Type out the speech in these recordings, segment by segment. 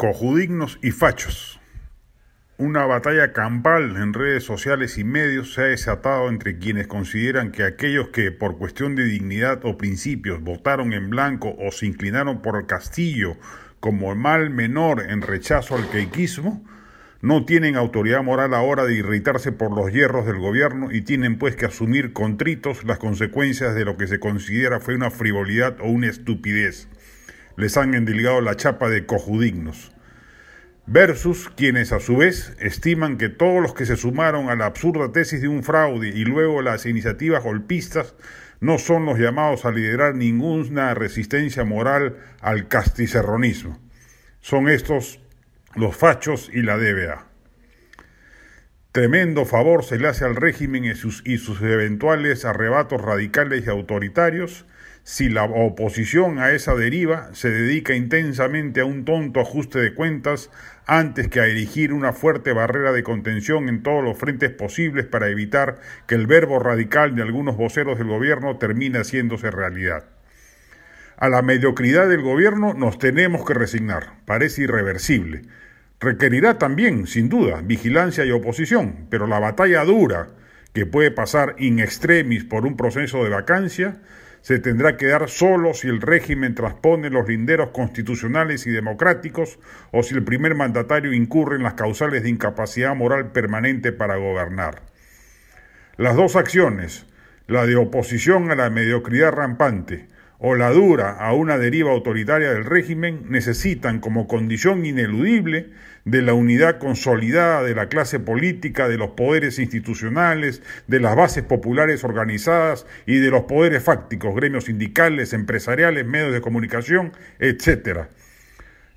Cojudignos y fachos. Una batalla campal en redes sociales y medios se ha desatado entre quienes consideran que aquellos que, por cuestión de dignidad o principios, votaron en blanco o se inclinaron por el castillo como mal menor en rechazo al queiquismo, no tienen autoridad moral ahora de irritarse por los hierros del gobierno y tienen pues que asumir contritos las consecuencias de lo que se considera fue una frivolidad o una estupidez les han endilgado la chapa de cojudignos, versus quienes a su vez estiman que todos los que se sumaron a la absurda tesis de un fraude y luego las iniciativas golpistas no son los llamados a liderar ninguna resistencia moral al casticerronismo. Son estos los fachos y la DBA. Tremendo favor se le hace al régimen y sus, y sus eventuales arrebatos radicales y autoritarios si la oposición a esa deriva se dedica intensamente a un tonto ajuste de cuentas antes que a erigir una fuerte barrera de contención en todos los frentes posibles para evitar que el verbo radical de algunos voceros del gobierno termine haciéndose realidad. A la mediocridad del gobierno nos tenemos que resignar, parece irreversible. Requerirá también, sin duda, vigilancia y oposición, pero la batalla dura, que puede pasar in extremis por un proceso de vacancia, se tendrá que dar solo si el régimen transpone los linderos constitucionales y democráticos o si el primer mandatario incurre en las causales de incapacidad moral permanente para gobernar. Las dos acciones, la de oposición a la mediocridad rampante o la dura a una deriva autoritaria del régimen, necesitan como condición ineludible de la unidad consolidada de la clase política, de los poderes institucionales, de las bases populares organizadas y de los poderes fácticos, gremios sindicales, empresariales, medios de comunicación, etc.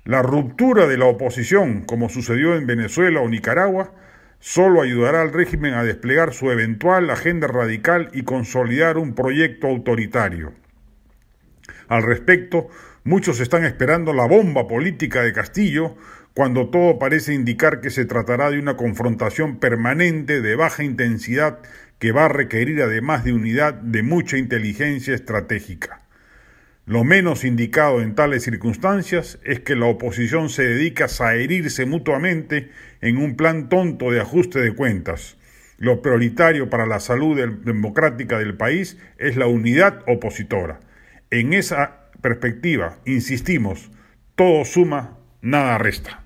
La ruptura de la oposición, como sucedió en Venezuela o Nicaragua, solo ayudará al régimen a desplegar su eventual agenda radical y consolidar un proyecto autoritario. Al respecto, muchos están esperando la bomba política de Castillo, cuando todo parece indicar que se tratará de una confrontación permanente de baja intensidad que va a requerir además de unidad de mucha inteligencia estratégica. Lo menos indicado en tales circunstancias es que la oposición se dedica a herirse mutuamente en un plan tonto de ajuste de cuentas. Lo prioritario para la salud democrática del país es la unidad opositora. En esa perspectiva, insistimos, todo suma, nada resta.